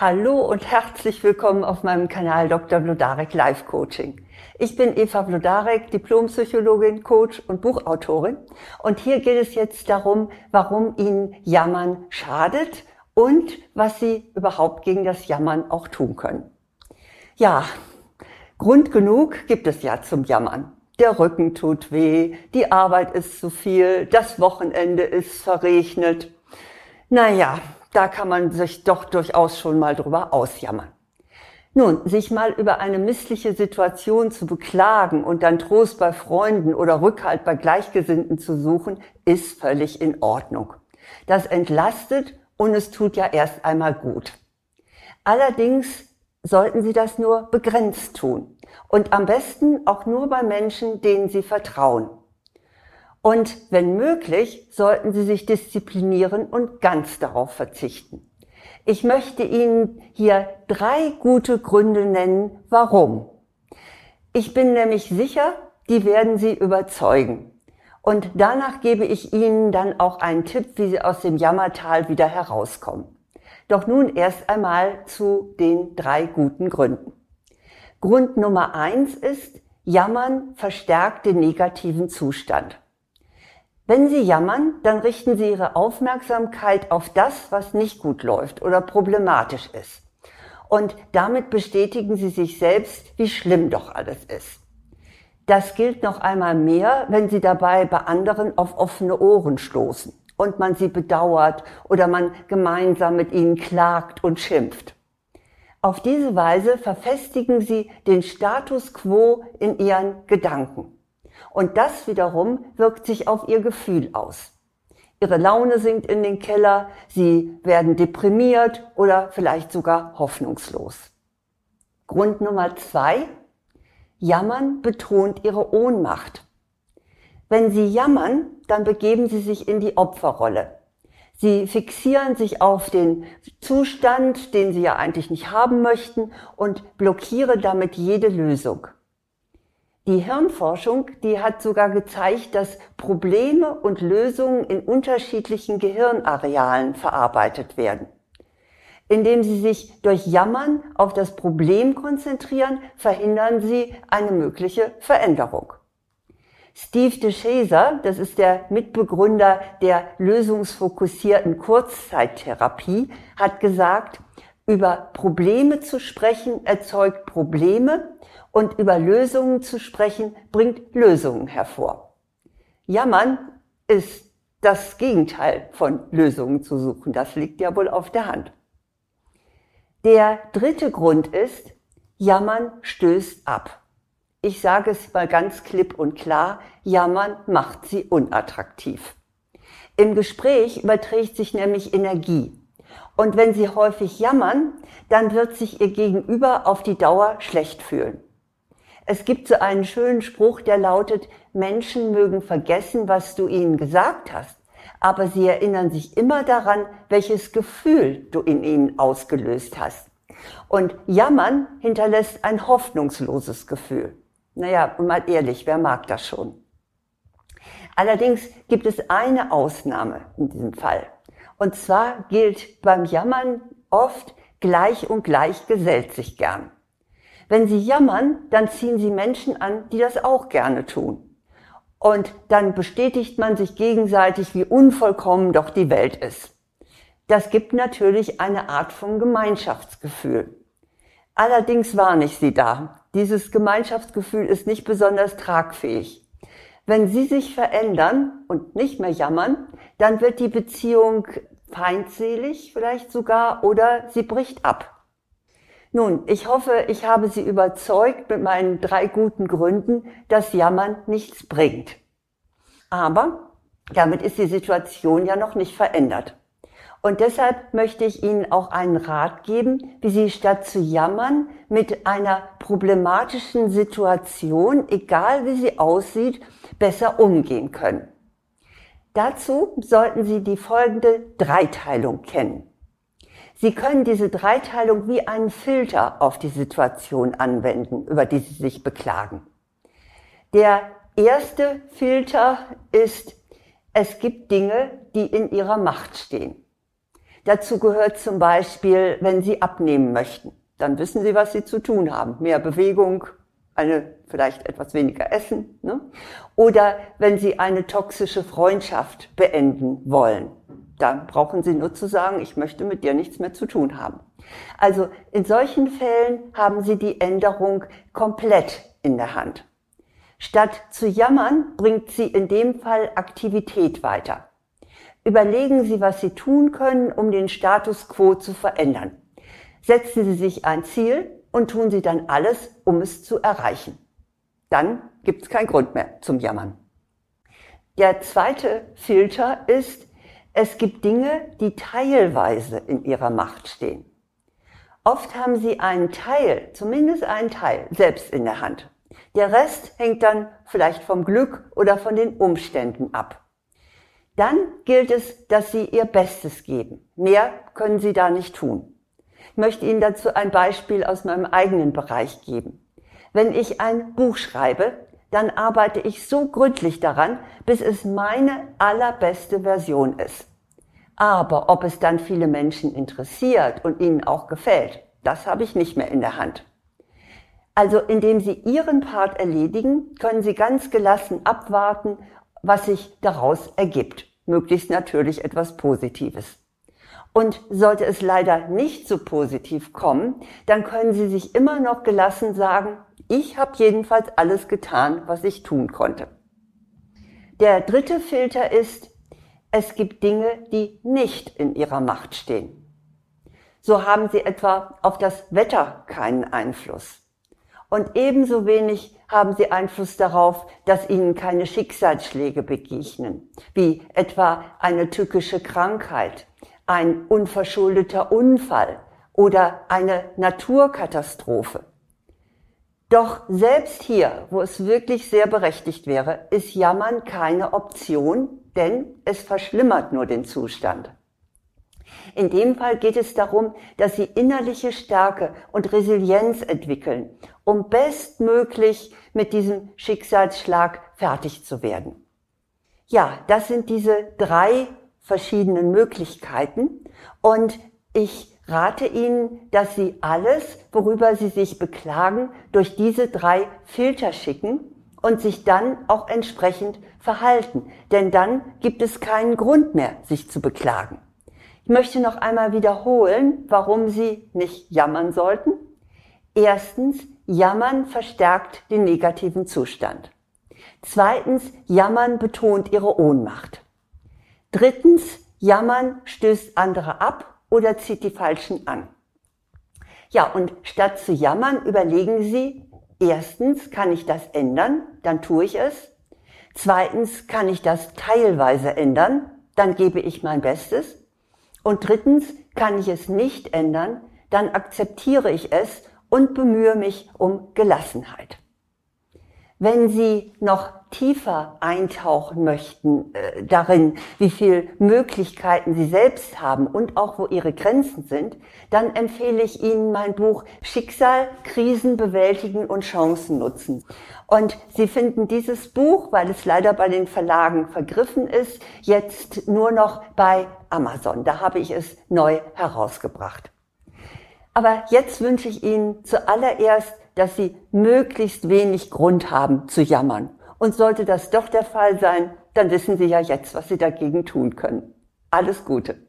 Hallo und herzlich willkommen auf meinem Kanal Dr. Blodarek Life Coaching. Ich bin Eva Blodarek, Diplompsychologin, Coach und Buchautorin. Und hier geht es jetzt darum, warum Ihnen Jammern schadet und was Sie überhaupt gegen das Jammern auch tun können. Ja, Grund genug gibt es ja zum Jammern. Der Rücken tut weh, die Arbeit ist zu viel, das Wochenende ist verregnet. Naja, da kann man sich doch durchaus schon mal drüber ausjammern. Nun, sich mal über eine missliche Situation zu beklagen und dann Trost bei Freunden oder Rückhalt bei Gleichgesinnten zu suchen, ist völlig in Ordnung. Das entlastet und es tut ja erst einmal gut. Allerdings sollten Sie das nur begrenzt tun und am besten auch nur bei Menschen, denen Sie vertrauen. Und wenn möglich, sollten Sie sich disziplinieren und ganz darauf verzichten. Ich möchte Ihnen hier drei gute Gründe nennen, warum. Ich bin nämlich sicher, die werden Sie überzeugen. Und danach gebe ich Ihnen dann auch einen Tipp, wie Sie aus dem Jammertal wieder herauskommen. Doch nun erst einmal zu den drei guten Gründen. Grund Nummer eins ist, Jammern verstärkt den negativen Zustand. Wenn Sie jammern, dann richten Sie Ihre Aufmerksamkeit auf das, was nicht gut läuft oder problematisch ist. Und damit bestätigen Sie sich selbst, wie schlimm doch alles ist. Das gilt noch einmal mehr, wenn Sie dabei bei anderen auf offene Ohren stoßen und man sie bedauert oder man gemeinsam mit ihnen klagt und schimpft. Auf diese Weise verfestigen Sie den Status quo in Ihren Gedanken. Und das wiederum wirkt sich auf ihr Gefühl aus. Ihre Laune sinkt in den Keller, sie werden deprimiert oder vielleicht sogar hoffnungslos. Grund Nummer zwei. Jammern betont ihre Ohnmacht. Wenn sie jammern, dann begeben sie sich in die Opferrolle. Sie fixieren sich auf den Zustand, den sie ja eigentlich nicht haben möchten und blockieren damit jede Lösung. Die Hirnforschung, die hat sogar gezeigt, dass Probleme und Lösungen in unterschiedlichen Gehirnarealen verarbeitet werden. Indem sie sich durch Jammern auf das Problem konzentrieren, verhindern sie eine mögliche Veränderung. Steve DeShazer, das ist der Mitbegründer der lösungsfokussierten Kurzzeittherapie, hat gesagt, über Probleme zu sprechen erzeugt Probleme und über Lösungen zu sprechen bringt Lösungen hervor. Jammern ist das Gegenteil von Lösungen zu suchen. Das liegt ja wohl auf der Hand. Der dritte Grund ist, Jammern stößt ab. Ich sage es mal ganz klipp und klar, Jammern macht sie unattraktiv. Im Gespräch überträgt sich nämlich Energie. Und wenn Sie häufig jammern, dann wird sich Ihr Gegenüber auf die Dauer schlecht fühlen. Es gibt so einen schönen Spruch, der lautet, Menschen mögen vergessen, was du ihnen gesagt hast, aber sie erinnern sich immer daran, welches Gefühl du in ihnen ausgelöst hast. Und jammern hinterlässt ein hoffnungsloses Gefühl. Naja, mal ehrlich, wer mag das schon? Allerdings gibt es eine Ausnahme in diesem Fall. Und zwar gilt beim Jammern oft gleich und gleich gesellt sich gern. Wenn sie jammern, dann ziehen sie Menschen an, die das auch gerne tun. Und dann bestätigt man sich gegenseitig, wie unvollkommen doch die Welt ist. Das gibt natürlich eine Art von Gemeinschaftsgefühl. Allerdings warne ich Sie da. Dieses Gemeinschaftsgefühl ist nicht besonders tragfähig. Wenn Sie sich verändern und nicht mehr jammern, dann wird die Beziehung feindselig vielleicht sogar oder sie bricht ab. Nun, ich hoffe, ich habe Sie überzeugt mit meinen drei guten Gründen, dass Jammern nichts bringt. Aber damit ist die Situation ja noch nicht verändert. Und deshalb möchte ich Ihnen auch einen Rat geben, wie Sie statt zu jammern mit einer problematischen Situation, egal wie sie aussieht, besser umgehen können. Dazu sollten Sie die folgende Dreiteilung kennen. Sie können diese Dreiteilung wie einen Filter auf die Situation anwenden, über die Sie sich beklagen. Der erste Filter ist, es gibt Dinge, die in Ihrer Macht stehen. Dazu gehört zum Beispiel, wenn Sie abnehmen möchten. Dann wissen Sie, was Sie zu tun haben. Mehr Bewegung, eine vielleicht etwas weniger essen. Ne? Oder wenn Sie eine toxische Freundschaft beenden wollen. Dann brauchen Sie nur zu sagen, ich möchte mit dir nichts mehr zu tun haben. Also in solchen Fällen haben Sie die Änderung komplett in der Hand. Statt zu jammern, bringt sie in dem Fall Aktivität weiter. Überlegen Sie, was Sie tun können, um den Status quo zu verändern. Setzen Sie sich ein Ziel und tun Sie dann alles, um es zu erreichen. Dann gibt es keinen Grund mehr zum Jammern. Der zweite Filter ist, es gibt Dinge, die teilweise in Ihrer Macht stehen. Oft haben Sie einen Teil, zumindest einen Teil, selbst in der Hand. Der Rest hängt dann vielleicht vom Glück oder von den Umständen ab. Dann gilt es, dass Sie Ihr Bestes geben. Mehr können Sie da nicht tun. Ich möchte Ihnen dazu ein Beispiel aus meinem eigenen Bereich geben. Wenn ich ein Buch schreibe, dann arbeite ich so gründlich daran, bis es meine allerbeste Version ist. Aber ob es dann viele Menschen interessiert und ihnen auch gefällt, das habe ich nicht mehr in der Hand. Also indem Sie Ihren Part erledigen, können Sie ganz gelassen abwarten, was sich daraus ergibt. Möglichst natürlich etwas Positives. Und sollte es leider nicht so positiv kommen, dann können Sie sich immer noch gelassen sagen, ich habe jedenfalls alles getan, was ich tun konnte. Der dritte Filter ist, es gibt Dinge, die nicht in Ihrer Macht stehen. So haben Sie etwa auf das Wetter keinen Einfluss. Und ebenso wenig haben sie Einfluss darauf, dass ihnen keine Schicksalsschläge begegnen, wie etwa eine tückische Krankheit, ein unverschuldeter Unfall oder eine Naturkatastrophe. Doch selbst hier, wo es wirklich sehr berechtigt wäre, ist Jammern keine Option, denn es verschlimmert nur den Zustand. In dem Fall geht es darum, dass sie innerliche Stärke und Resilienz entwickeln, um bestmöglich mit diesem Schicksalsschlag fertig zu werden. Ja, das sind diese drei verschiedenen Möglichkeiten und ich rate Ihnen, dass Sie alles, worüber Sie sich beklagen, durch diese drei Filter schicken und sich dann auch entsprechend verhalten. Denn dann gibt es keinen Grund mehr, sich zu beklagen. Ich möchte noch einmal wiederholen, warum Sie nicht jammern sollten. Erstens, Jammern verstärkt den negativen Zustand. Zweitens, Jammern betont Ihre Ohnmacht. Drittens, Jammern stößt andere ab oder zieht die Falschen an. Ja, und statt zu jammern, überlegen Sie, erstens, kann ich das ändern? Dann tue ich es. Zweitens, kann ich das teilweise ändern? Dann gebe ich mein Bestes. Und drittens, kann ich es nicht ändern, dann akzeptiere ich es und bemühe mich um Gelassenheit. Wenn Sie noch tiefer eintauchen möchten äh, darin, wie viel Möglichkeiten Sie selbst haben und auch wo Ihre Grenzen sind, dann empfehle ich Ihnen mein Buch Schicksal, Krisen bewältigen und Chancen nutzen. Und Sie finden dieses Buch, weil es leider bei den Verlagen vergriffen ist, jetzt nur noch bei Amazon. Da habe ich es neu herausgebracht. Aber jetzt wünsche ich Ihnen zuallererst dass sie möglichst wenig Grund haben zu jammern. Und sollte das doch der Fall sein, dann wissen Sie ja jetzt, was Sie dagegen tun können. Alles Gute.